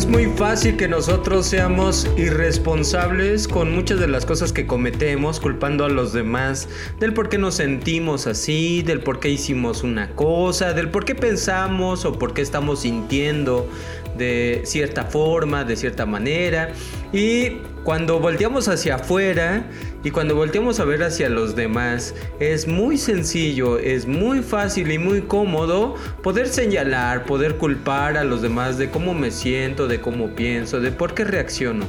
Es muy fácil que nosotros seamos irresponsables con muchas de las cosas que cometemos, culpando a los demás del por qué nos sentimos así, del por qué hicimos una cosa, del por qué pensamos o por qué estamos sintiendo de cierta forma, de cierta manera. Y cuando volteamos hacia afuera y cuando volteamos a ver hacia los demás, es muy sencillo, es muy fácil y muy cómodo poder señalar, poder culpar a los demás de cómo me siento, de cómo pienso, de por qué reacciono.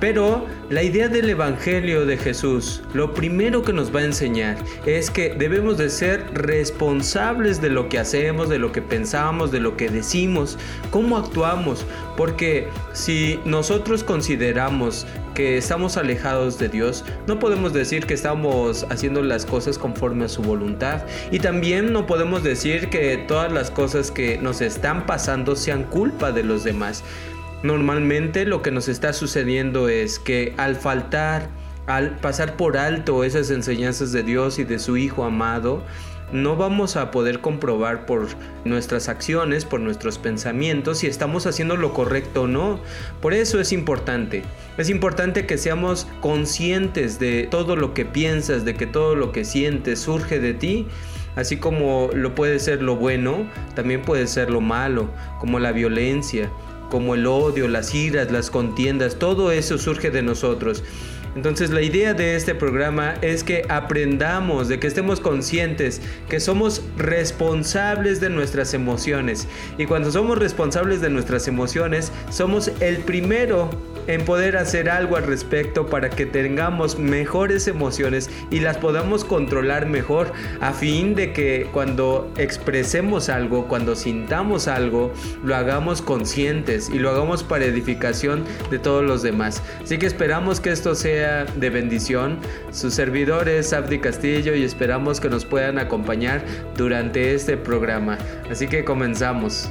Pero la idea del Evangelio de Jesús, lo primero que nos va a enseñar es que debemos de ser responsables de lo que hacemos, de lo que pensamos, de lo que decimos, cómo actuamos. Porque si nosotros consideramos estamos alejados de Dios, no podemos decir que estamos haciendo las cosas conforme a su voluntad. Y también no podemos decir que todas las cosas que nos están pasando sean culpa de los demás. Normalmente lo que nos está sucediendo es que al faltar, al pasar por alto esas enseñanzas de Dios y de su Hijo amado, no vamos a poder comprobar por nuestras acciones, por nuestros pensamientos, si estamos haciendo lo correcto o no. Por eso es importante. Es importante que seamos conscientes de todo lo que piensas, de que todo lo que sientes surge de ti. Así como lo puede ser lo bueno, también puede ser lo malo, como la violencia, como el odio, las iras, las contiendas, todo eso surge de nosotros. Entonces la idea de este programa es que aprendamos, de que estemos conscientes, que somos responsables de nuestras emociones. Y cuando somos responsables de nuestras emociones, somos el primero en poder hacer algo al respecto para que tengamos mejores emociones y las podamos controlar mejor a fin de que cuando expresemos algo, cuando sintamos algo, lo hagamos conscientes y lo hagamos para edificación de todos los demás. Así que esperamos que esto sea de bendición. Su servidor es Abdi Castillo y esperamos que nos puedan acompañar durante este programa. Así que comenzamos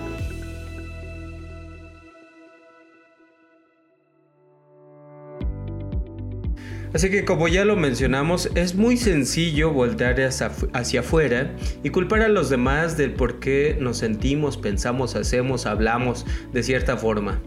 Así que como ya lo mencionamos, es muy sencillo voltear hacia, afuera y culpar a los demás del por qué nos sentimos, pensamos, hacemos, hablamos de cierta forma.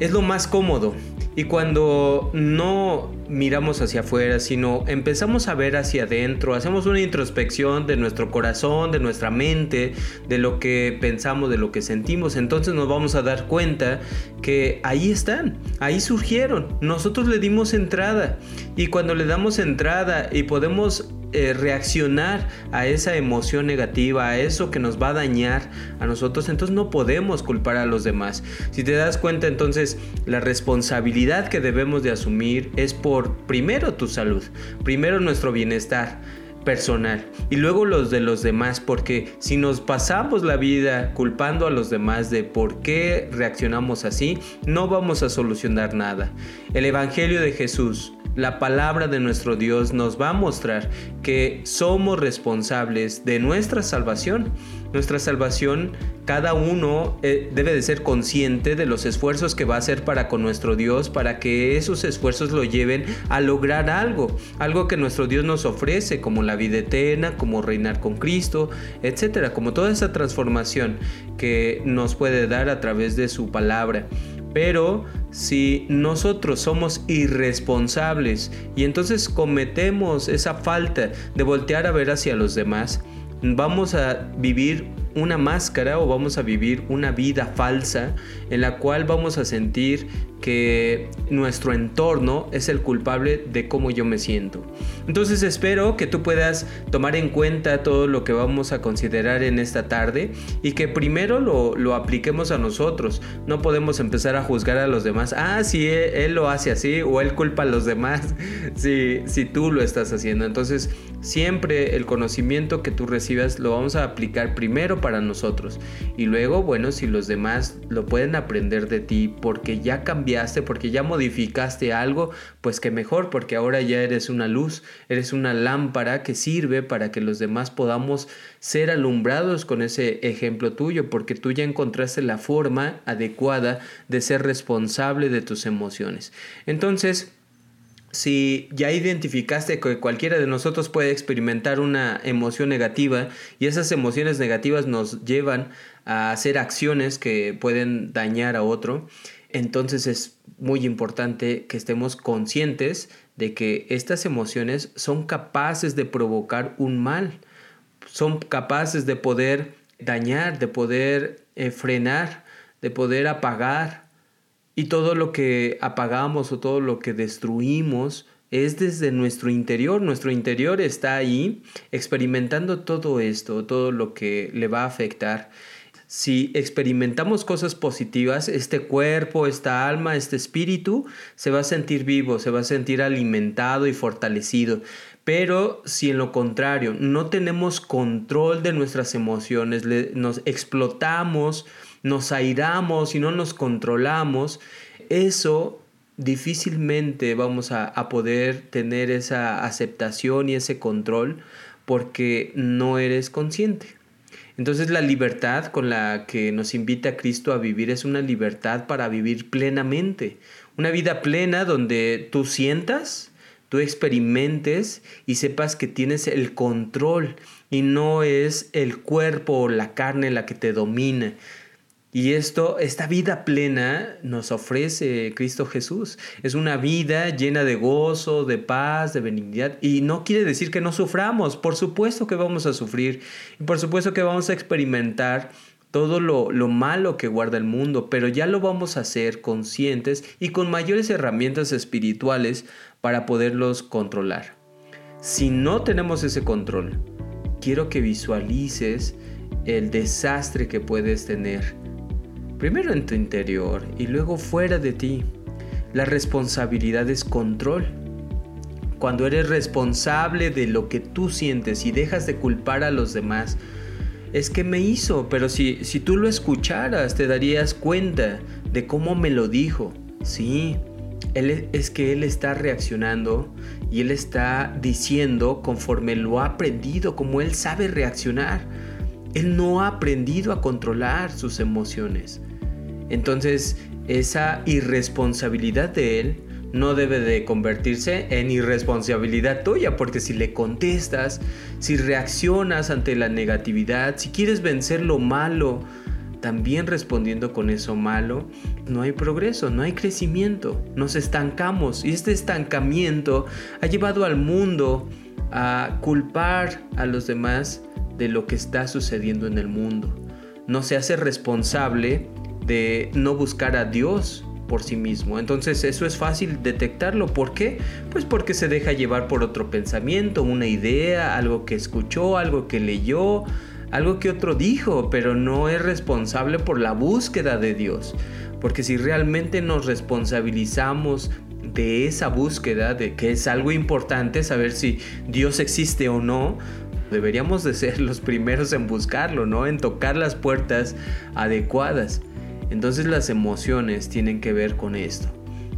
Es lo más cómodo, y cuando no miramos hacia afuera, sino empezamos a ver hacia adentro, hacemos una introspección de nuestro corazón, de nuestra mente, de lo que pensamos, de lo que sentimos, entonces nos vamos a dar cuenta que ahí están, ahí surgieron, nosotros le dimos entrada. Y cuando le damos entrada y podemos eh, reaccionar a esa emoción negativa, a eso que nos va a dañar a nosotros, entonces no podemos culpar a los demás. Si te das cuenta, entonces la responsabilidad que debemos de asumir es por primero tu salud, primero nuestro bienestar personal y luego los de los demás porque si nos pasamos la vida culpando a los demás de por qué reaccionamos así no vamos a solucionar nada el evangelio de Jesús la palabra de nuestro Dios nos va a mostrar que somos responsables de nuestra salvación. Nuestra salvación, cada uno eh, debe de ser consciente de los esfuerzos que va a hacer para con nuestro Dios, para que esos esfuerzos lo lleven a lograr algo, algo que nuestro Dios nos ofrece, como la vida eterna, como reinar con Cristo, etcétera, como toda esa transformación que nos puede dar a través de su palabra. Pero si nosotros somos irresponsables y entonces cometemos esa falta de voltear a ver hacia los demás, vamos a vivir una máscara o vamos a vivir una vida falsa en la cual vamos a sentir que nuestro entorno es el culpable de cómo yo me siento. Entonces espero que tú puedas tomar en cuenta todo lo que vamos a considerar en esta tarde y que primero lo, apliquemos a nosotros. No podemos empezar a juzgar a los demás. Ah, si él, lo hace así o él culpa a los demás si, si tú lo estás haciendo. Entonces siempre el conocimiento que tú recibas lo vamos a aplicar primero para nosotros y luego, bueno, si los demás lo pueden aprender de ti porque ya cambiaste porque ya modificaste algo, pues que mejor, porque ahora ya eres una luz, eres una lámpara que sirve para que los demás podamos ser alumbrados con ese ejemplo tuyo, porque tú ya encontraste la forma adecuada de ser responsable de tus emociones. Entonces, si ya identificaste que cualquiera de nosotros puede experimentar una emoción negativa y esas emociones negativas nos llevan a hacer acciones que pueden dañar a otro, entonces es muy importante que estemos conscientes de que estas emociones son capaces de provocar un mal, son capaces de poder dañar, de poder eh, frenar, de poder apagar. Y todo lo que apagamos o todo lo que destruimos es desde nuestro interior. Nuestro interior está ahí experimentando todo esto, todo lo que le va a afectar si experimentamos cosas positivas, este cuerpo, esta alma, este espíritu se va a sentir vivo, se va a sentir alimentado y fortalecido. Pero si en lo contrario no tenemos control de nuestras emociones, nos explotamos, nos airamos y no nos controlamos, eso difícilmente vamos a, a poder tener esa aceptación y ese control porque no eres consciente. Entonces la libertad con la que nos invita Cristo a vivir es una libertad para vivir plenamente, una vida plena donde tú sientas, tú experimentes y sepas que tienes el control y no es el cuerpo o la carne la que te domina, y esto, esta vida plena nos ofrece Cristo Jesús. Es una vida llena de gozo, de paz, de benignidad. Y no quiere decir que no suframos. Por supuesto que vamos a sufrir. Y por supuesto que vamos a experimentar todo lo, lo malo que guarda el mundo. Pero ya lo vamos a hacer conscientes y con mayores herramientas espirituales para poderlos controlar. Si no tenemos ese control, quiero que visualices el desastre que puedes tener primero en tu interior y luego fuera de ti. La responsabilidad es control. Cuando eres responsable de lo que tú sientes y dejas de culpar a los demás, es que me hizo, pero si, si tú lo escucharas te darías cuenta de cómo me lo dijo. Sí, él, es que él está reaccionando y él está diciendo conforme lo ha aprendido, como él sabe reaccionar. Él no ha aprendido a controlar sus emociones. Entonces, esa irresponsabilidad de él no debe de convertirse en irresponsabilidad tuya, porque si le contestas, si reaccionas ante la negatividad, si quieres vencer lo malo, también respondiendo con eso malo, no hay progreso, no hay crecimiento, nos estancamos y este estancamiento ha llevado al mundo a culpar a los demás de lo que está sucediendo en el mundo. No se hace responsable de no buscar a Dios por sí mismo. Entonces eso es fácil detectarlo. ¿Por qué? Pues porque se deja llevar por otro pensamiento, una idea, algo que escuchó, algo que leyó, algo que otro dijo, pero no es responsable por la búsqueda de Dios. Porque si realmente nos responsabilizamos de esa búsqueda, de que es algo importante saber si Dios existe o no, deberíamos de ser los primeros en buscarlo, ¿no? En tocar las puertas adecuadas. Entonces las emociones tienen que ver con esto.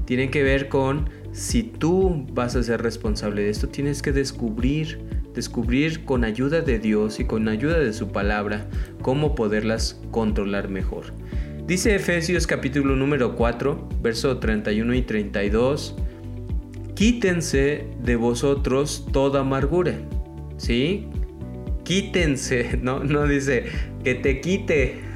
Tienen que ver con si tú vas a ser responsable de esto, tienes que descubrir, descubrir con ayuda de Dios y con ayuda de su palabra cómo poderlas controlar mejor. Dice Efesios capítulo número 4, verso 31 y 32, quítense de vosotros toda amargura. ¿Sí? Quítense, no, no dice que te quite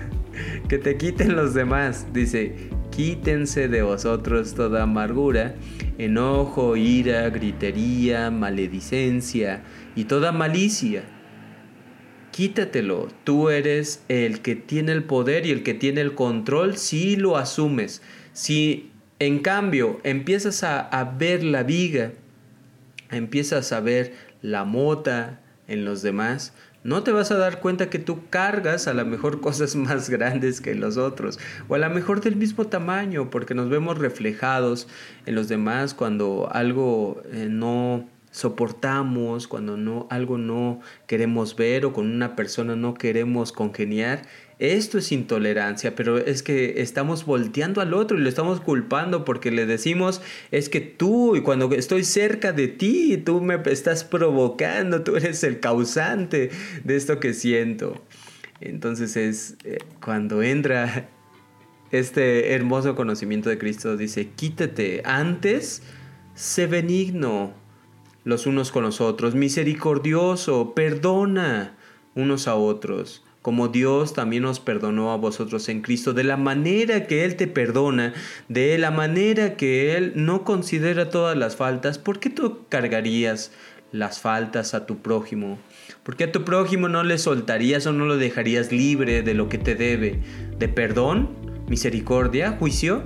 que te quiten los demás. Dice, quítense de vosotros toda amargura, enojo, ira, gritería, maledicencia y toda malicia. quítatelo. Tú eres el que tiene el poder y el que tiene el control si lo asumes. Si en cambio empiezas a, ver la viga, empiezas a ver la mota en los demás, no te vas a dar cuenta que tú cargas a lo mejor cosas más grandes que los otros, o a lo mejor del mismo tamaño, porque nos vemos reflejados en los demás cuando algo eh, no soportamos, cuando no, algo no queremos ver o con una persona no queremos congeniar, esto es intolerancia, pero es que estamos volteando al otro y lo estamos culpando porque le decimos, es que tú, y cuando estoy cerca de ti, tú me estás provocando, tú eres el causante de esto que siento. Entonces es eh, cuando entra este hermoso conocimiento de Cristo, dice, quítate antes, sé benigno los unos con los otros, misericordioso, perdona unos a otros como Dios también os perdonó a vosotros en Cristo, de la manera que Él te perdona, de la manera que Él no considera todas las faltas, ¿por qué tú cargarías las faltas a tu prójimo? ¿Por qué a tu prójimo no le soltarías o no lo dejarías libre de lo que te debe? ¿De perdón? ¿Misericordia? ¿Juicio?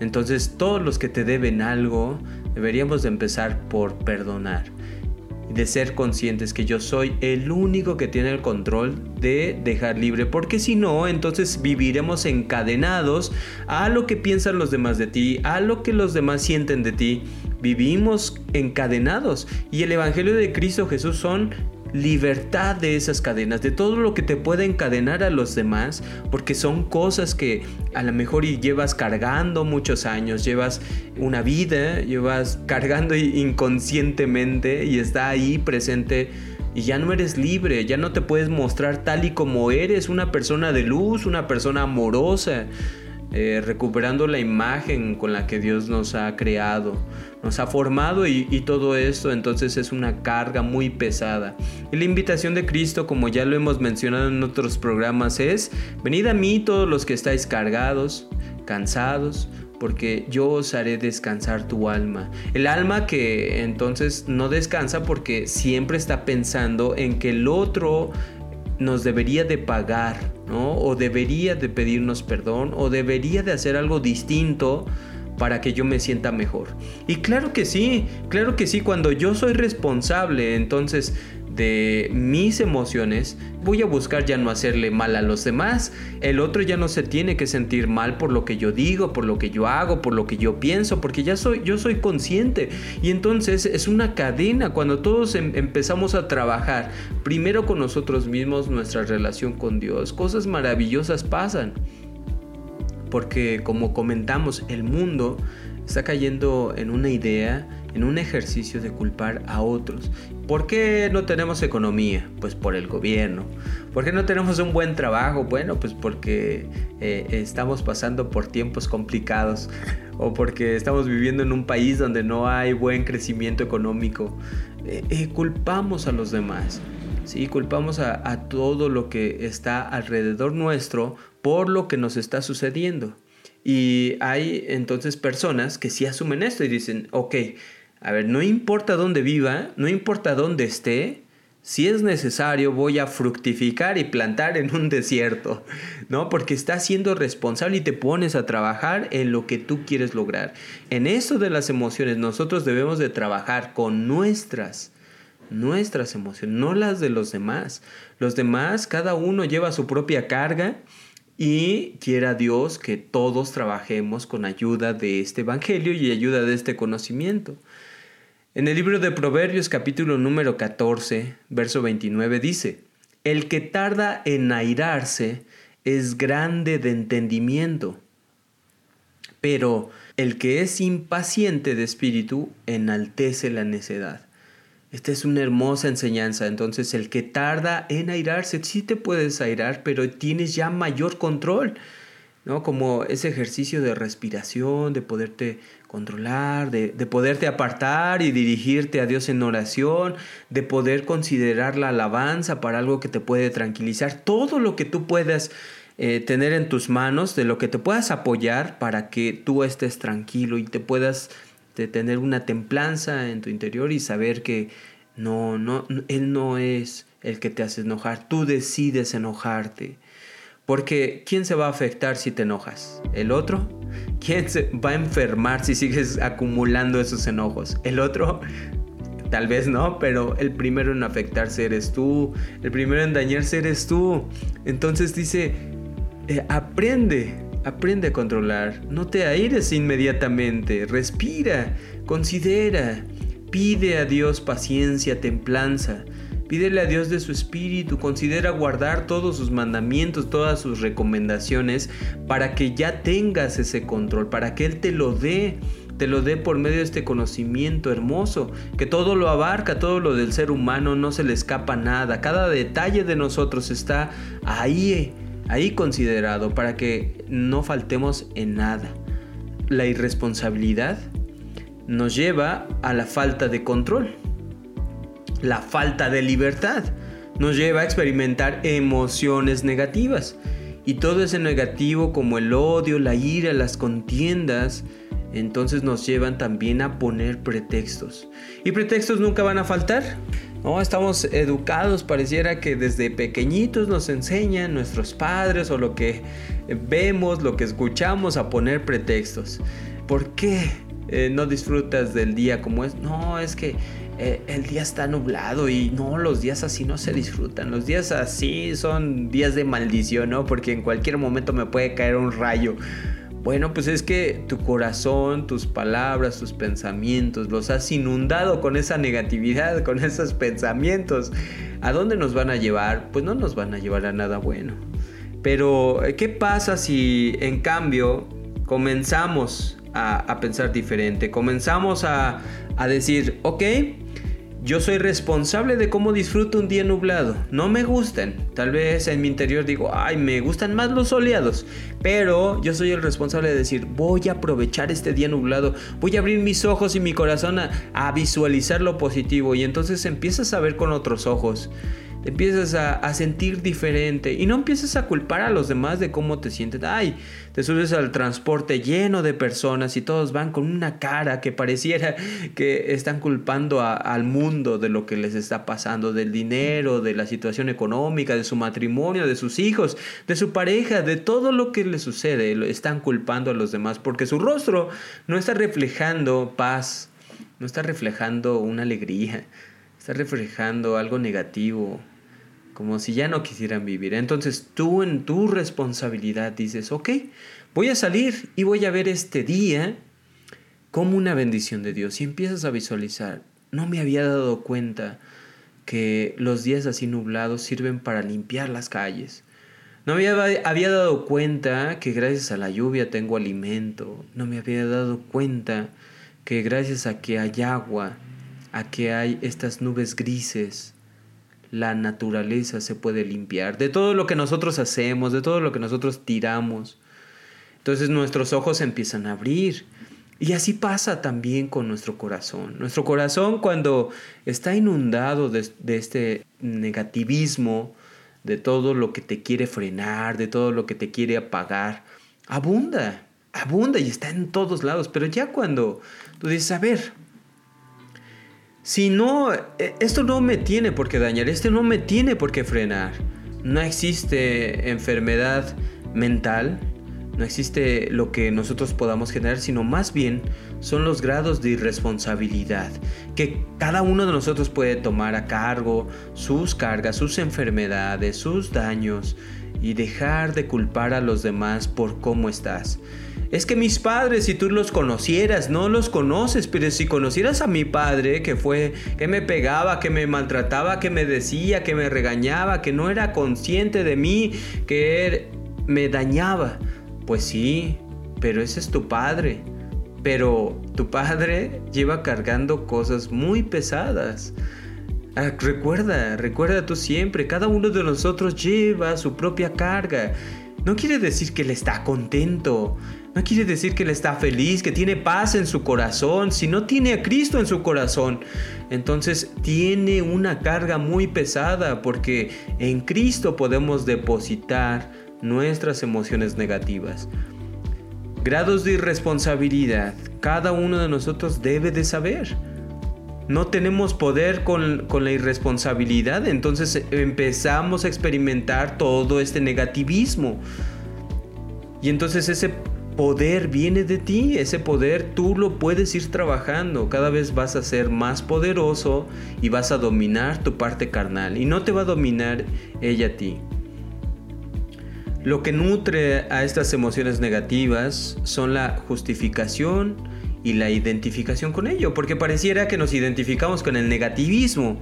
Entonces todos los que te deben algo, deberíamos de empezar por perdonar de ser conscientes que yo soy el único que tiene el control de dejar libre, porque si no, entonces viviremos encadenados a lo que piensan los demás de ti, a lo que los demás sienten de ti. Vivimos encadenados y el Evangelio de Cristo Jesús son libertad de esas cadenas, de todo lo que te puede encadenar a los demás, porque son cosas que a lo mejor llevas cargando muchos años, llevas una vida, llevas cargando inconscientemente y está ahí presente y ya no eres libre, ya no te puedes mostrar tal y como eres, una persona de luz, una persona amorosa. Eh, recuperando la imagen con la que Dios nos ha creado, nos ha formado y, todo esto entonces es una carga muy pesada. Y la invitación de Cristo, como ya lo hemos mencionado en otros programas, es, venid a mí todos los que estáis cargados, cansados, porque yo os haré descansar tu alma. El alma que entonces no descansa porque siempre está pensando en que el otro nos debería de pagar, ¿no? O debería de pedirnos perdón, o debería de hacer algo distinto para que yo me sienta mejor. Y claro que sí, claro que sí, cuando yo soy responsable, entonces de mis emociones, voy a buscar ya no hacerle mal a los demás. El otro ya no se tiene que sentir mal por lo que yo digo, por lo que yo hago, por lo que yo pienso, porque ya soy yo soy consciente. Y entonces es una cadena cuando todos em, empezamos a trabajar primero con nosotros mismos, nuestra relación con Dios, cosas maravillosas pasan. Porque como comentamos, el mundo está cayendo en una idea en un ejercicio de culpar a otros. ¿Por qué no tenemos economía? Pues por el gobierno. ¿Por qué no tenemos un buen trabajo? Bueno, pues porque eh, estamos pasando por tiempos complicados o porque estamos viviendo en un país donde no hay buen crecimiento económico. Eh, eh, culpamos a los demás. Sí, culpamos a, a todo lo que está alrededor nuestro por lo que nos está sucediendo. Y hay entonces personas que sí asumen esto y dicen, ok, a ver, no importa dónde viva, no importa dónde esté, si es necesario voy a fructificar y plantar en un desierto, ¿no? Porque estás siendo responsable y te pones a trabajar en lo que tú quieres lograr. En eso de las emociones nosotros debemos de trabajar con nuestras nuestras emociones, no las de los demás. Los demás, cada uno lleva su propia carga y quiera Dios que todos trabajemos con ayuda de este Evangelio y ayuda de este conocimiento. En el libro de Proverbios capítulo número 14, verso 29 dice, El que tarda en airarse es grande de entendimiento, pero el que es impaciente de espíritu enaltece la necedad. Esta es una hermosa enseñanza. Entonces, el que tarda en airarse, sí te puedes airar, pero tienes ya mayor control. ¿no? Como ese ejercicio de respiración, de poderte controlar, de, poderte apartar y dirigirte a Dios en oración, de poder considerar la alabanza para algo que te puede tranquilizar, todo lo que tú puedas eh, tener en tus manos, de lo que te puedas apoyar para que tú estés tranquilo y te puedas tener una templanza en tu interior y saber que no, no, Él no es el que te hace enojar. Tú decides enojarte. Porque ¿quién se va a afectar si te enojas? ¿El otro? ¿Quién se va a enfermar si sigues acumulando esos enojos? ¿El otro? Tal vez no, pero el primero en afectarse eres tú. El primero en dañarse eres tú. Entonces dice, eh, aprende, aprende a controlar. No te aires inmediatamente. Respira, considera. Pide a Dios paciencia, templanza. Pídele a Dios de su espíritu, considera guardar todos sus mandamientos, todas sus recomendaciones, para que ya tengas ese control, para que Él te lo dé, te lo dé por medio de este conocimiento hermoso, que todo lo abarca, todo lo del ser humano, no se le escapa nada, cada detalle de nosotros está ahí, ahí considerado, para que no faltemos en nada. La irresponsabilidad nos lleva a la falta de control la falta de libertad nos lleva a experimentar emociones negativas. Y todo ese negativo como el odio, la ira, las contiendas, entonces nos llevan también a poner pretextos. Y pretextos nunca van a faltar. No, estamos educados, pareciera que desde pequeñitos nos enseñan nuestros padres o lo que vemos, lo que escuchamos a poner pretextos. ¿Por qué eh, no disfrutas del día como es? No, es que eh, el día está nublado y no, los días así no se disfrutan. Los días así son días de maldición, ¿no? Porque en cualquier momento me puede caer un rayo. Bueno, pues es que tu corazón, tus palabras, tus pensamientos, los has inundado con esa negatividad, con esos pensamientos. ¿A dónde nos van a llevar? Pues no nos van a llevar a nada bueno. Pero, ¿qué pasa si en cambio comenzamos a, pensar diferente? Comenzamos a, a decir, ok, yo soy responsable de cómo disfruto un día nublado. No me gustan. Tal vez en mi interior digo, ay, me gustan más los soleados. Pero yo soy el responsable de decir, voy a aprovechar este día nublado. Voy a abrir mis ojos y mi corazón a, a visualizar lo positivo. Y entonces empiezas a ver con otros ojos te empiezas a, sentir diferente y no empiezas a culpar a los demás de cómo te sientes. Ay, te subes al transporte lleno de personas y todos van con una cara que pareciera que están culpando al mundo de lo que les está pasando, del dinero, de la situación económica, de su matrimonio, de sus hijos, de su pareja, de todo lo que les sucede. Están culpando a los demás porque su rostro no está reflejando paz, no está reflejando una alegría, está reflejando algo negativo, como si ya no quisieran vivir. Entonces tú en tu responsabilidad dices, ok, voy a salir y voy a ver este día como una bendición de Dios. Y empiezas a visualizar, no me había dado cuenta que los días así nublados sirven para limpiar las calles. No me había, había dado cuenta que gracias a la lluvia tengo alimento. No me había dado cuenta que gracias a que hay agua, a que hay estas nubes grises, la naturaleza se puede limpiar, de todo lo que nosotros hacemos, de todo lo que nosotros tiramos. Entonces nuestros ojos empiezan a abrir. Y así pasa también con nuestro corazón. Nuestro corazón cuando está inundado de, este negativismo, de todo lo que te quiere frenar, de todo lo que te quiere apagar, abunda, abunda y está en todos lados. Pero ya cuando tú dices, a ver, si no, e, esto no me tiene por qué dañar, esto no me tiene por qué frenar. No existe enfermedad mental, no existe lo que nosotros podamos generar, sino más bien son los grados de irresponsabilidad que cada uno de nosotros puede tomar a cargo, sus cargas, sus enfermedades, sus daños y dejar de culpar a los demás por cómo estás. Es que mis padres, si tú los conocieras, no los conoces, pero si conocieras a mi padre, que fue, que me pegaba, que me maltrataba, que me decía, que me regañaba, que no era consciente de mí, que me dañaba. Pues sí, pero ese es tu padre. Pero tu padre lleva cargando cosas muy pesadas. Ah, recuerda, recuerda tú siempre, cada uno de nosotros lleva su propia carga. No quiere decir que él está contento, no quiere decir que él está feliz, que tiene paz en su corazón, si no tiene a Cristo en su corazón. Entonces tiene una carga muy pesada porque en Cristo podemos depositar nuestras emociones negativas. Grados de irresponsabilidad, cada uno de nosotros debe de saber. no tenemos poder con, con, la irresponsabilidad, entonces empezamos a experimentar todo este negativismo. Y entonces ese poder viene de ti, ese poder tú lo puedes ir trabajando, cada vez vas a ser más poderoso y vas a dominar tu parte carnal y no te va a dominar ella a ti. Lo que nutre a estas emociones negativas son la justificación y la identificación con ello, porque pareciera que nos identificamos con el negativismo.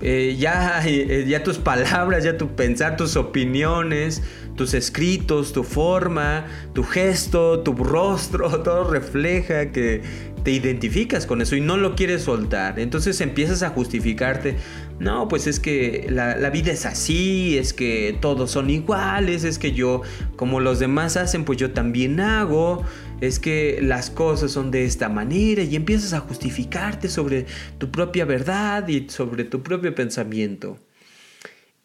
Eh, ya, ya tus palabras, ya tu pensar, tus opiniones, tus escritos, tu forma, tu gesto, tu rostro, todo refleja que te identificas con eso y no lo quieres soltar. Entonces empiezas a justificarte. No, pues es que la, vida es así, es que todos son iguales, es que yo, como los demás hacen, pues yo también hago, es que las cosas son de esta manera y empiezas a justificarte sobre tu propia verdad y sobre tu propio pensamiento.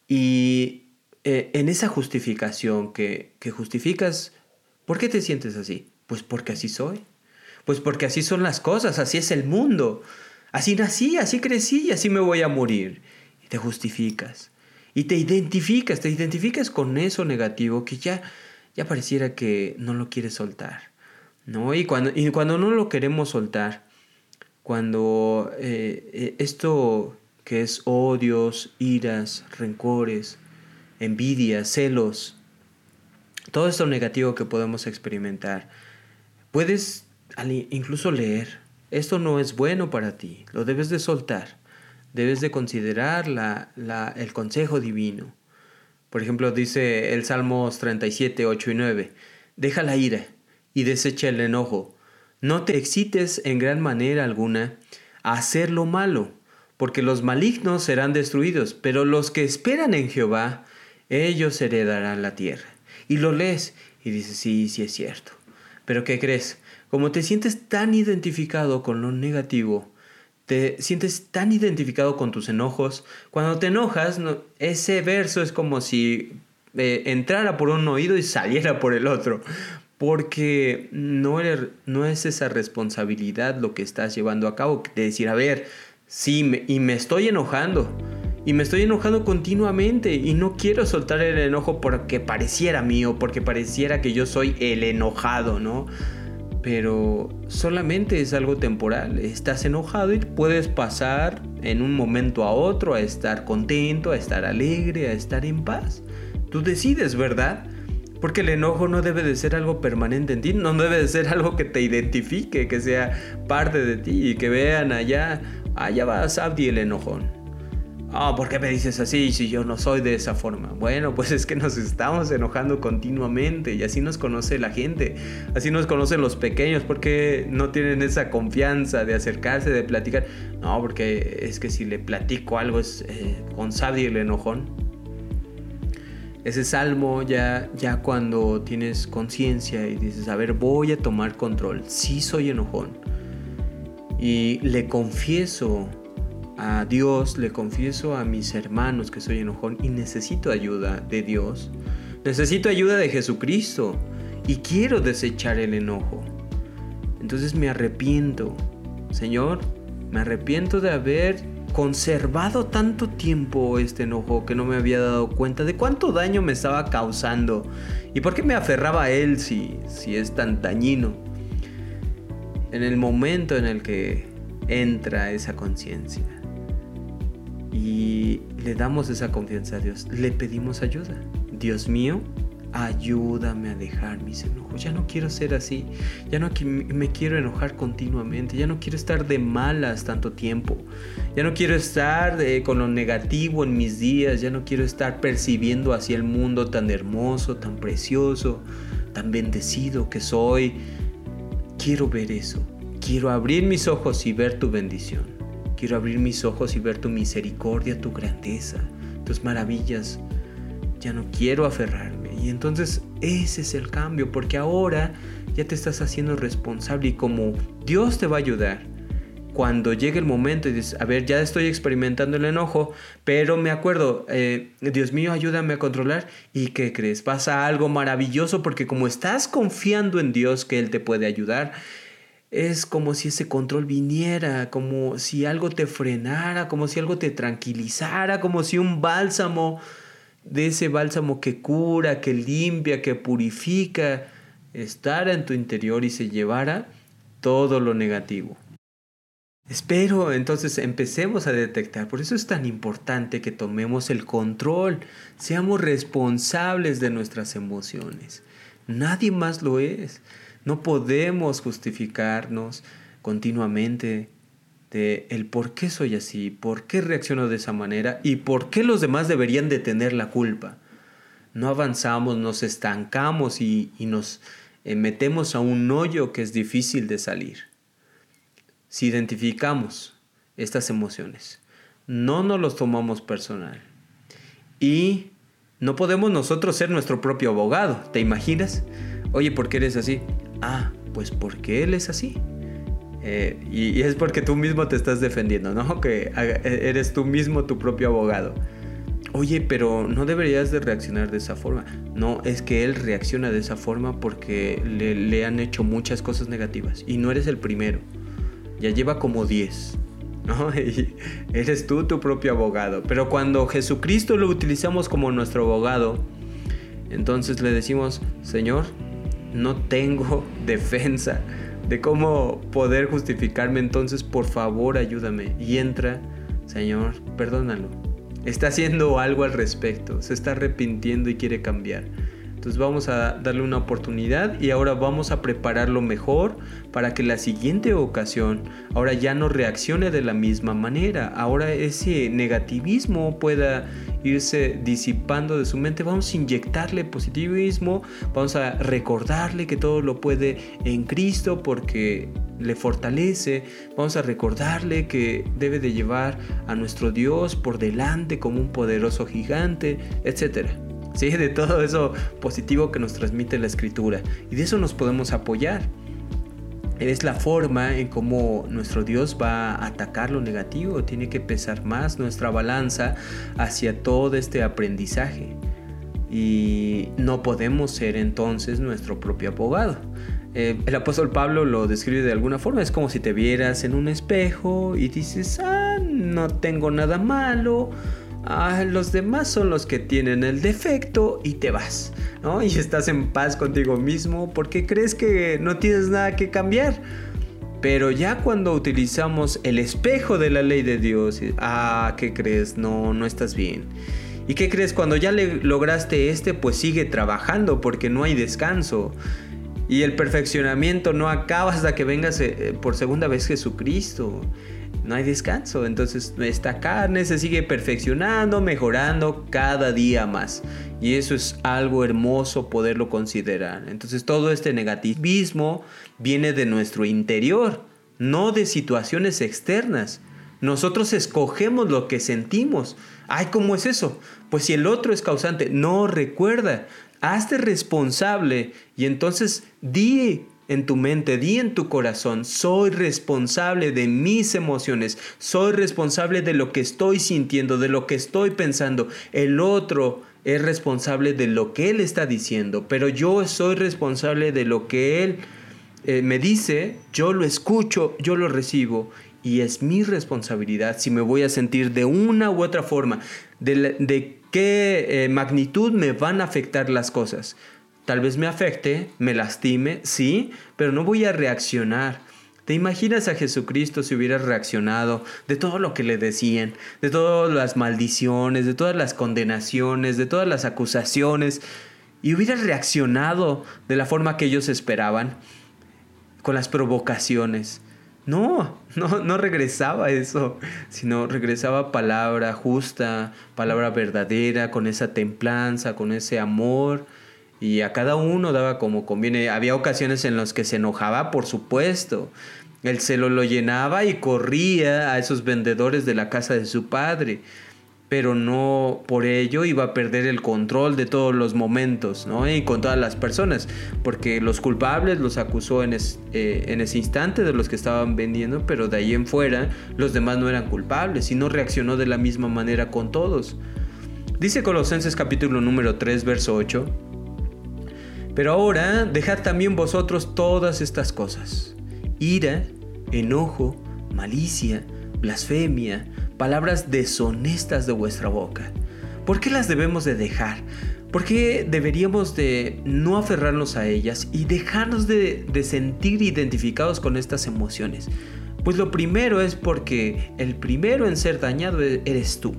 Y eh, en esa justificación que, que justificas, ¿por qué te sientes así? Pues porque así soy. Pues porque así son las cosas, así es el mundo. Así nací, así crecí y así me voy a morir. Y te justificas. Y te identificas, te identificas con eso negativo que ya, ya pareciera que no lo quieres soltar. ¿no? Y, cuando, y cuando no lo queremos soltar, cuando eh, eh, esto que es odios, iras, rencores, envidia, celos, todo esto negativo que podemos experimentar. Puedes incluso leer, esto no es bueno para ti, lo debes de soltar, debes de considerar la, el consejo divino. Por ejemplo, dice el Salmos 37, 8 y 9, deja la ira y desecha el enojo, no te excites en gran manera alguna a hacer lo malo, porque los malignos serán destruidos, pero los que esperan en Jehová ellos heredarán la tierra. Y lo lees y dices, sí, sí es cierto. Pero ¿qué crees? Como te sientes tan identificado con lo negativo, te sientes tan identificado con tus enojos, cuando te enojas, ese verso es como si eh, entrara por un oído y saliera por el otro, porque no, no es esa responsabilidad lo que estás llevando a cabo, de decir, a ver, sí, y me estoy enojando, y me estoy enojando continuamente y no quiero soltar el enojo porque pareciera mío, porque pareciera que yo soy el enojado, ¿no? Pero solamente es algo temporal. Estás enojado y puedes pasar en un momento a otro a estar contento, a estar alegre, a estar en paz. Tú decides, ¿verdad? Porque el enojo no debe de ser algo permanente en ti, no debe de ser algo que te identifique, que sea parte de ti y que vean allá, allá va Sabdi el enojón oh, ¿por qué me dices así si yo no soy de esa forma? Bueno, pues es que nos estamos enojando continuamente y así nos conoce la gente, así nos conocen los pequeños, porque no tienen esa confianza de acercarse, de platicar. No, porque es que si le platico algo es eh, con Sabdi el enojón. Ese salmo ya, ya cuando tienes conciencia y dices, a ver, voy a tomar control, sí soy enojón. Y le confieso a Dios, le confieso a mis hermanos que soy enojón y necesito ayuda de Dios. Necesito ayuda de Jesucristo y quiero desechar el enojo. Entonces me arrepiento. Señor, me arrepiento de haber conservado tanto tiempo este enojo que no me había dado cuenta de cuánto daño me estaba causando y por qué me aferraba a él si, si es tan dañino. En el momento en el que entra esa conciencia, y le damos esa confianza a Dios, le pedimos ayuda. Dios mío, ayúdame a dejar mis enojos. Ya no quiero ser así, ya no me quiero enojar continuamente, ya no quiero estar de malas tanto tiempo, ya no quiero estar con lo negativo en mis días, ya no quiero estar percibiendo hacia el mundo tan hermoso, tan precioso, tan bendecido que soy. Quiero ver eso, quiero abrir mis ojos y ver tu bendición. Quiero abrir mis ojos y ver tu misericordia, tu grandeza, tus maravillas. Ya no quiero aferrarme. Y entonces ese es el cambio, porque ahora ya te estás haciendo responsable y como Dios te va a ayudar. Cuando llegue el momento y dices, a ver, ya estoy experimentando el enojo, pero me acuerdo, eh, Dios mío, ayúdame a controlar. ¿Y qué crees? Pasa algo maravilloso porque como estás confiando en Dios que Él te puede ayudar, es como si ese control viniera, como si algo te frenara, como si algo te tranquilizara, como si un bálsamo, de ese bálsamo que cura, que limpia, que purifica, estar en tu interior y se llevara todo lo negativo. Espero entonces empecemos a detectar, por eso es tan importante que tomemos el control, seamos responsables de nuestras emociones. Nadie más lo es. No podemos justificarnos continuamente de el por qué soy así, por qué reacciono de esa manera y por qué los demás deberían de tener la culpa. No avanzamos, nos estancamos y, nos eh, metemos a un hoyo que es difícil de salir. Si identificamos estas emociones, no nos los tomamos personal y no podemos nosotros ser nuestro propio abogado, ¿te imaginas? Oye, ¿por qué eres así? Ah, pues porque él es así. Eh, y, es porque tú mismo te estás defendiendo, ¿no? Que eres tú mismo tu propio abogado oye, pero no deberías de reaccionar de esa forma. No, es que él reacciona de esa forma porque le, han hecho muchas cosas negativas. Y no eres el primero. Ya lleva como 10. ¿no? eres tú tu propio abogado. Pero cuando Jesucristo lo utilizamos como nuestro abogado, entonces le decimos, Señor, no tengo defensa de cómo poder justificarme. Entonces, por favor, ayúdame. Y entra, Señor, perdónalo está haciendo algo al respecto, se está arrepintiendo y quiere cambiar. Entonces vamos a darle una oportunidad y ahora vamos a prepararlo mejor para que la siguiente ocasión ahora ya no reaccione de la misma manera. Ahora ese negativismo pueda irse disipando de su mente. Vamos a inyectarle positivismo, vamos a recordarle que todo lo puede en Cristo porque le fortalece, vamos a recordarle que debe de llevar a nuestro Dios por delante como un poderoso gigante, etc. ¿Sí? De todo eso positivo que nos transmite la escritura. Y de eso nos podemos apoyar. Es la forma en cómo nuestro Dios va a atacar lo negativo. Tiene que pesar más nuestra balanza hacia todo este aprendizaje. Y no podemos ser entonces nuestro propio abogado. Eh, el apóstol Pablo lo describe de alguna forma, es como si te vieras en un espejo y dices, ah, no tengo nada malo, ah, los demás son los que tienen el defecto y te vas, ¿no? Y estás en paz contigo mismo porque crees que no tienes nada que cambiar. Pero ya cuando utilizamos el espejo de la ley de Dios, ah, ¿qué crees? No, no estás bien. ¿Y qué crees? Cuando ya lograste este, pues sigue trabajando porque no hay descanso. Y el perfeccionamiento no acaba hasta que vengas eh, por segunda vez Jesucristo. No hay descanso. Entonces esta carne se sigue perfeccionando, mejorando cada día más. Y eso es algo hermoso poderlo considerar. Entonces todo este negativismo viene de nuestro interior, no de situaciones externas. Nosotros escogemos lo que sentimos. Ay, ¿cómo es eso? Pues si el otro es causante, no recuerda hazte responsable y entonces di en tu mente, di en tu corazón, soy responsable de mis emociones, soy responsable de lo que estoy sintiendo, de lo que estoy pensando. El otro es responsable de lo que él está diciendo, pero yo soy responsable de lo que él eh, me dice, yo lo escucho, yo lo recibo y es mi responsabilidad si me voy a sentir de una u otra forma, de, qué eh, magnitud me van a afectar las cosas. Tal vez me afecte, me lastime, sí, pero no voy a reaccionar. ¿Te imaginas a Jesucristo si hubiera reaccionado de todo lo que le decían, de todas las maldiciones, de todas las condenaciones, de todas las acusaciones, y hubiera reaccionado de la forma que ellos esperaban, con las provocaciones? No, no, no regresaba eso, sino regresaba palabra justa, palabra verdadera, con esa templanza, con ese amor. Y a cada uno daba como conviene. Había ocasiones en las que se enojaba, por supuesto. El celo lo llenaba y corría a esos vendedores de la casa de su padre pero no por ello iba a perder el control de todos los momentos, ¿no? Y con todas las personas, porque los culpables los acusó en, eh, en ese instante de los que estaban vendiendo, pero de ahí en fuera los demás no eran culpables y no reaccionó de la misma manera con todos. Dice Colosenses capítulo número 3, verso 8, pero ahora dejad también vosotros todas estas cosas, ira, enojo, malicia, blasfemia, palabras deshonestas de vuestra boca. ¿Por qué las debemos de dejar? ¿Por qué deberíamos de no aferrarnos a ellas y dejarnos de, sentir identificados con estas emociones? Pues lo primero es porque el primero en ser dañado e-, eres tú.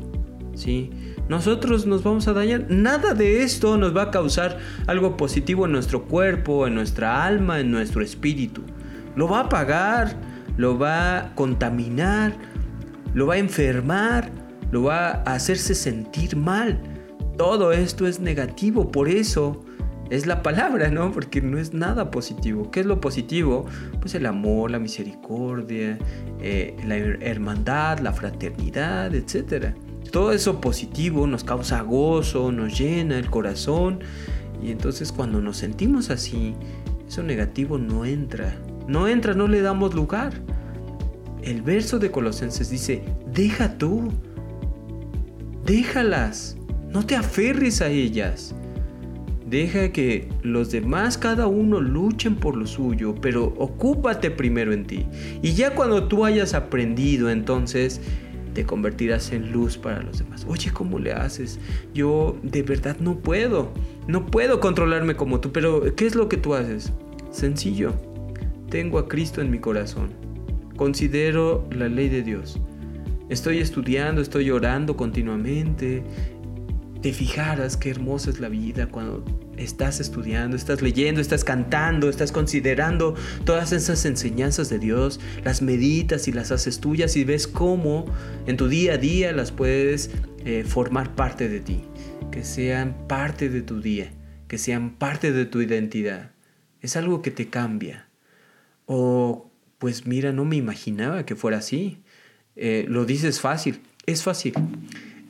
¿sí? Nosotros nos vamos a dañar. Nada de esto nos va a causar algo positivo en nuestro cuerpo, en nuestra alma, en nuestro espíritu. Lo va a apagar, lo va a contaminar, lo va a enfermar, lo va a hacerse sentir mal. Todo esto es negativo, por eso es la palabra, ¿no? Porque no es nada positivo. ¿Qué es lo positivo? Pues el amor, la misericordia, eh, la hermandad, la fraternidad, etc. Todo eso positivo nos causa gozo, nos llena el corazón. Y entonces cuando nos sentimos así, eso negativo no entra. No entra, no le damos lugar. El verso de Colosenses dice, deja tú. Déjalas. No te aferres a ellas. Deja que los demás cada uno luchen por lo suyo, pero ocúpate primero en ti. Y ya cuando tú hayas aprendido, entonces te convertirás en luz para los demás. Oye, ¿cómo le haces? Yo de verdad no puedo. No puedo controlarme como tú, pero ¿qué es lo que tú haces? Sencillo. Tengo a Cristo en mi corazón. Considero la ley de Dios. Estoy estudiando, estoy orando continuamente, te fijaras qué hermosa es la vida cuando estás estudiando, estás leyendo, estás cantando, estás considerando todas esas enseñanzas de Dios, las meditas y las haces tuyas y ves cómo en tu día a día las puedes eh, formar parte de ti, que sean parte de tu día, que sean parte de tu identidad. Es algo que te cambia. O pues mira, no me imaginaba que fuera así. Eh, lo dices fácil, es fácil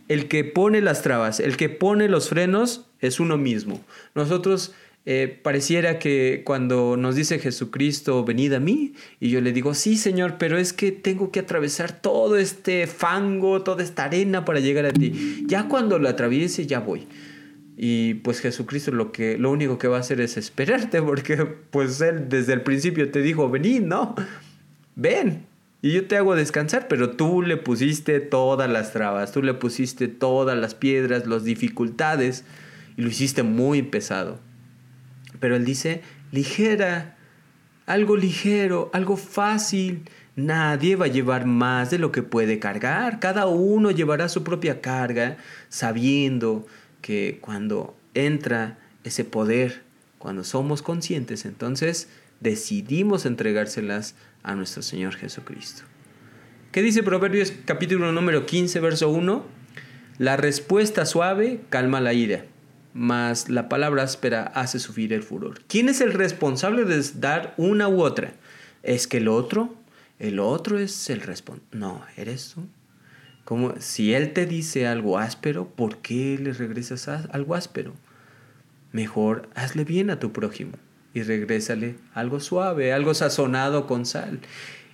el que pone las trabas, el que pone los frenos es uno mismo. Nosotros eh, pareciera que cuando nos dice Jesucristo, venid a mí, y yo le digo, sí Señor, pero es que tengo que atravesar todo este fango, toda esta arena para llegar a ti. Ya cuando lo atraviese, ya voy. Y pues Jesucristo lo, que, lo único que va a hacer es esperarte, porque pues Él desde el principio te dijo, venid, ¿no? Ven, y yo te hago descansar, pero tú le pusiste todas las trabas, tú le pusiste todas las piedras, las dificultades y lo hiciste muy pesado. Pero él dice, ligera, algo ligero, algo fácil. Nadie va a llevar más de lo que puede cargar. Cada uno llevará su propia carga, sabiendo que cuando entra ese poder, cuando somos conscientes, entonces decidimos entregárselas a nuestro Señor Jesucristo. ¿Qué dice Proverbios capítulo número 15, verso 1? La respuesta suave calma la ira, mas la palabra áspera hace sufrir el furor. ¿Quién es el responsable de dar una u otra? ¿Es que el otro? El otro es el responsable. No, eres tú. Como si él te dice algo áspero, ¿por qué le regresas algo áspero? Mejor hazle bien a tu prójimo y regrésale algo suave, algo sazonado con sal.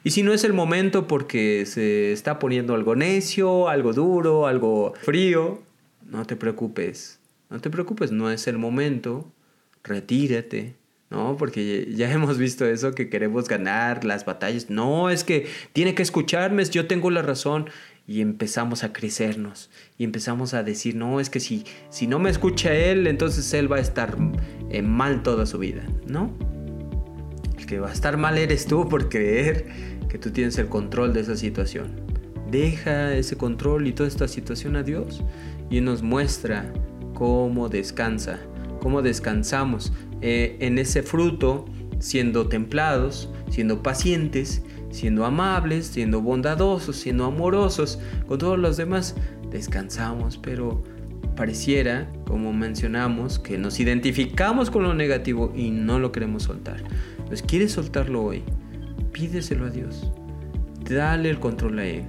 Y si no es el momento porque se está poniendo algo necio, algo duro, algo frío, no te preocupes, no te preocupes, no es el momento, retírate, ¿no? Porque ya hemos visto eso, que queremos ganar las batallas. No, es que tiene que escucharme, yo tengo la razón y empezamos a crecernos y empezamos a decir, no, es que si, si no me escucha él, entonces él va a estar eh, mal toda su vida, ¿no? El que va a estar mal eres tú por creer que tú tienes el control de esa situación. Deja ese control y toda esta situación a Dios y nos muestra cómo descansa, cómo descansamos eh, en ese fruto siendo templados, siendo pacientes siendo amables, siendo bondadosos, siendo amorosos con todos los demás, descansamos, pero pareciera, como mencionamos, que nos identificamos con lo negativo y no lo queremos soltar. Pues quieres soltarlo hoy, pídeselo a Dios. Dale el control a Él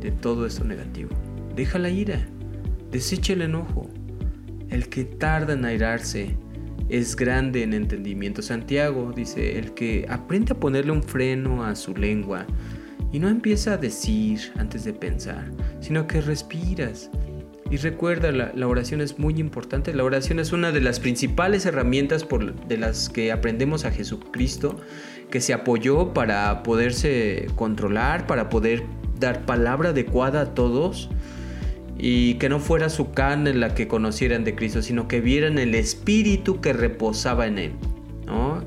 de todo esto negativo. Deja la ira, desecha el enojo. El que tarda en airarse es grande en entendimiento. Santiago dice, el que aprende a ponerle un freno a su lengua y no empieza a decir antes de pensar, sino que respiras Y recuerda, la, oración es muy importante. La oración es una de las principales herramientas por, de las que aprendemos a Jesucristo, que se apoyó para poderse controlar, para poder dar palabra adecuada a todos y que no fuera su carne la que conocieran de Cristo, sino que vieran el espíritu que reposaba en él. ¿no?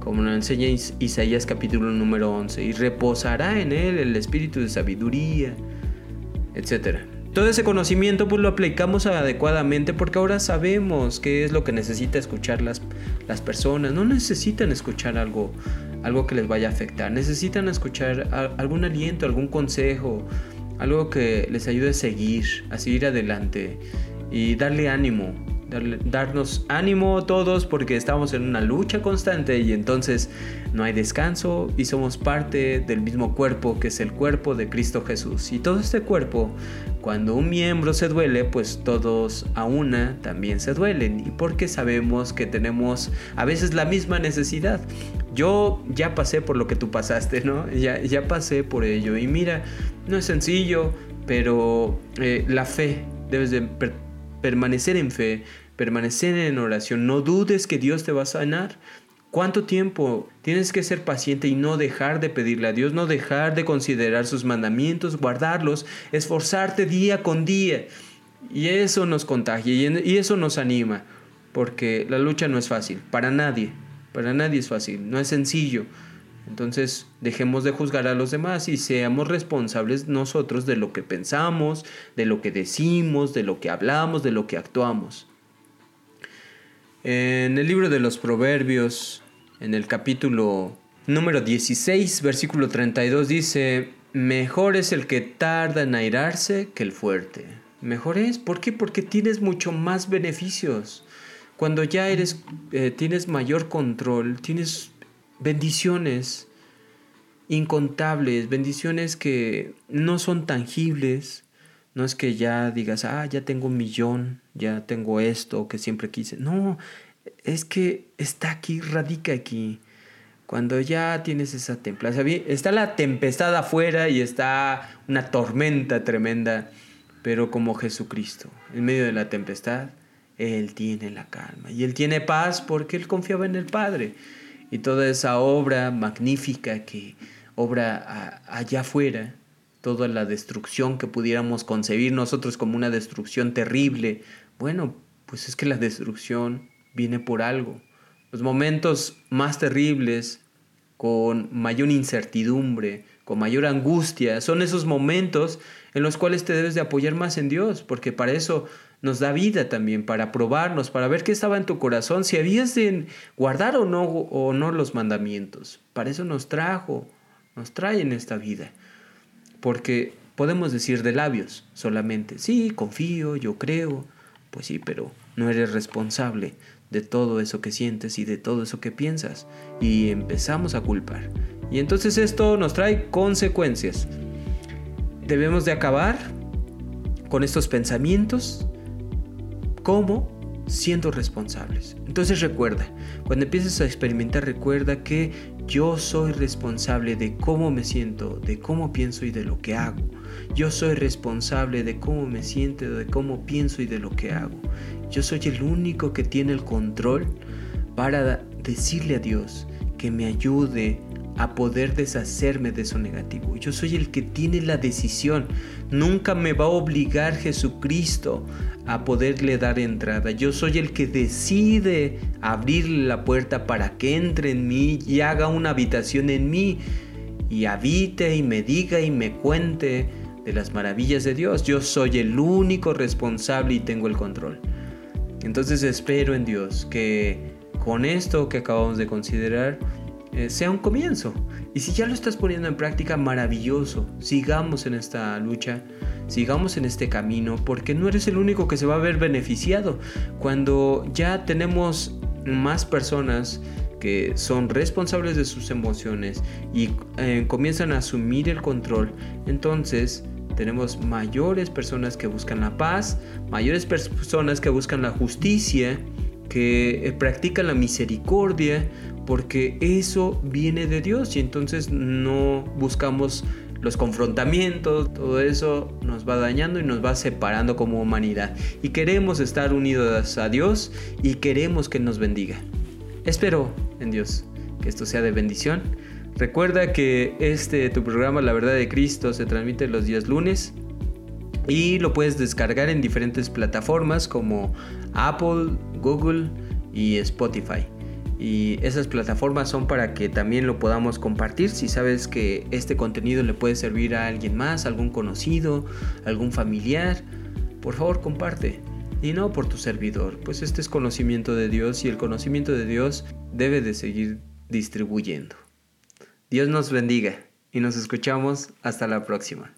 Como nos enseña Isaías capítulo número 11, y reposará en él el espíritu de sabiduría, etcétera. Todo ese conocimiento pues lo aplicamos adecuadamente porque ahora sabemos qué es lo que necesita escuchar las, las personas. No necesitan escuchar algo, algo que les vaya a afectar. Necesitan escuchar algún aliento, algún consejo, algo que les ayude a seguir, a seguir adelante y darle ánimo darnos ánimo todos porque estamos en una lucha constante y entonces no hay descanso y somos parte del mismo cuerpo que es el cuerpo de Cristo Jesús. Y todo este cuerpo, cuando un miembro se duele, pues todos a una también se duelen y porque sabemos que tenemos a veces la misma necesidad. Yo ya pasé por lo que tú pasaste, ¿no? Ya, ya pasé por ello y mira, no es sencillo, pero eh, la fe debes de permanecer en fe, permanecer en oración. No dudes que Dios te va a sanar. ¿Cuánto tiempo tienes que ser paciente y no dejar de pedirle a Dios, no dejar de considerar sus mandamientos, guardarlos, esforzarte día con día? Y eso nos contagia y eso nos anima, porque la lucha no es fácil, para nadie, para nadie es fácil, no es sencillo. Entonces dejemos de juzgar a los demás y seamos responsables nosotros de lo que pensamos, de lo que decimos, de lo que hablamos, de lo que actuamos. En el libro de los Proverbios, en el capítulo número 16, versículo 32, dice, mejor es el que tarda en airarse que el fuerte. Mejor es, ¿por qué? Porque tienes mucho más beneficios. Cuando ya eres, eh, tienes mayor control, tienes bendiciones incontables, bendiciones que no son tangibles. No es que ya digas, ah, ya tengo un millón, ya tengo esto que siempre quise. No, es que está aquí, radica aquí. Cuando ya tienes esa templanza, está la tempestad afuera y está una tormenta tremenda, pero como Jesucristo, en medio de la tempestad, Él tiene la calma y Él tiene paz porque Él confiaba en el Padre. Y toda esa obra magnífica que obra allá afuera, toda la destrucción que pudiéramos concebir nosotros como una destrucción terrible, bueno, pues es que la destrucción viene por algo. Los momentos más terribles, con mayor incertidumbre, con mayor angustia, son esos momentos en los cuales te debes de apoyar más en Dios, porque para eso nos da vida también, para probarnos, para ver qué estaba en tu corazón, si habías de guardar o no, o no los mandamientos. Para eso nos trajo, nos trae en esta vida. Porque podemos decir de labios solamente, sí, confío, yo creo, pues sí, pero no eres responsable de todo eso que sientes y de todo eso que piensas. Y empezamos a culpar. Y entonces esto nos trae consecuencias. Debemos de acabar con estos pensamientos como siendo responsables. Entonces recuerda, cuando empieces a experimentar, recuerda que yo soy responsable de cómo me siento, de cómo pienso y de lo que hago. Yo soy responsable de cómo me siento, de cómo pienso y de lo que hago. Yo soy el único que tiene el control para decirle a Dios que me ayude a poder deshacerme de eso negativo. Yo soy el que tiene la decisión. Nunca me va a obligar Jesucristo a poderle dar entrada. Yo soy el que decide abrirle la puerta para que entre en mí y haga una habitación en mí y habite y me diga y me cuente de las maravillas de Dios. Yo soy el único responsable y tengo el control. Entonces espero en Dios que con esto que acabamos de considerar eh, sea un comienzo. Y si ya lo estás poniendo en práctica, maravilloso. Sigamos en esta lucha, sigamos en este camino, porque no eres el único que se va a ver beneficiado. Cuando ya tenemos más personas que son responsables de sus emociones y eh, comienzan a asumir el control, entonces tenemos mayores personas que buscan la paz, mayores personas que buscan la justicia, que eh, practican la misericordia, porque eso viene de Dios y entonces no buscamos los confrontamientos, todo eso nos va dañando y nos va separando como humanidad. Y queremos estar unidos a Dios y queremos que nos bendiga. Espero en Dios que esto sea de bendición. Recuerda que este tu programa La Verdad de Cristo se transmite los días lunes y lo puedes descargar en diferentes plataformas como Apple, Google y Spotify. Y esas plataformas son para que también lo podamos compartir. Si sabes que este contenido le puede servir a alguien más, algún conocido, algún familiar, por favor comparte. Y no por tu servidor, pues este es conocimiento de Dios y el conocimiento de Dios debe de seguir distribuyendo. Dios nos bendiga y nos escuchamos hasta la próxima.